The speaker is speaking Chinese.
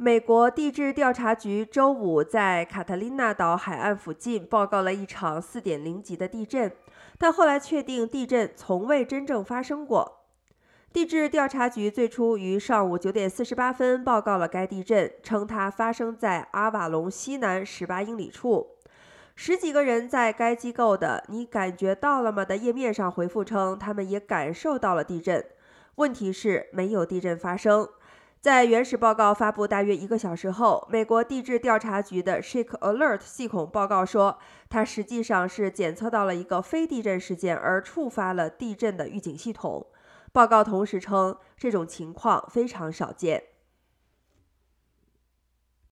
美国地质调查局周五在卡特琳娜岛海岸附近报告了一场4.0级的地震，但后来确定地震从未真正发生过。地质调查局最初于上午9点48分报告了该地震，称它发生在阿瓦隆西南18英里处。十几个人在该机构的“你感觉到了吗”的页面上回复称，他们也感受到了地震。问题是，没有地震发生。在原始报告发布大约一个小时后，美国地质调查局的 Shake Alert 系统报告说，它实际上是检测到了一个非地震事件而触发了地震的预警系统。报告同时称，这种情况非常少见。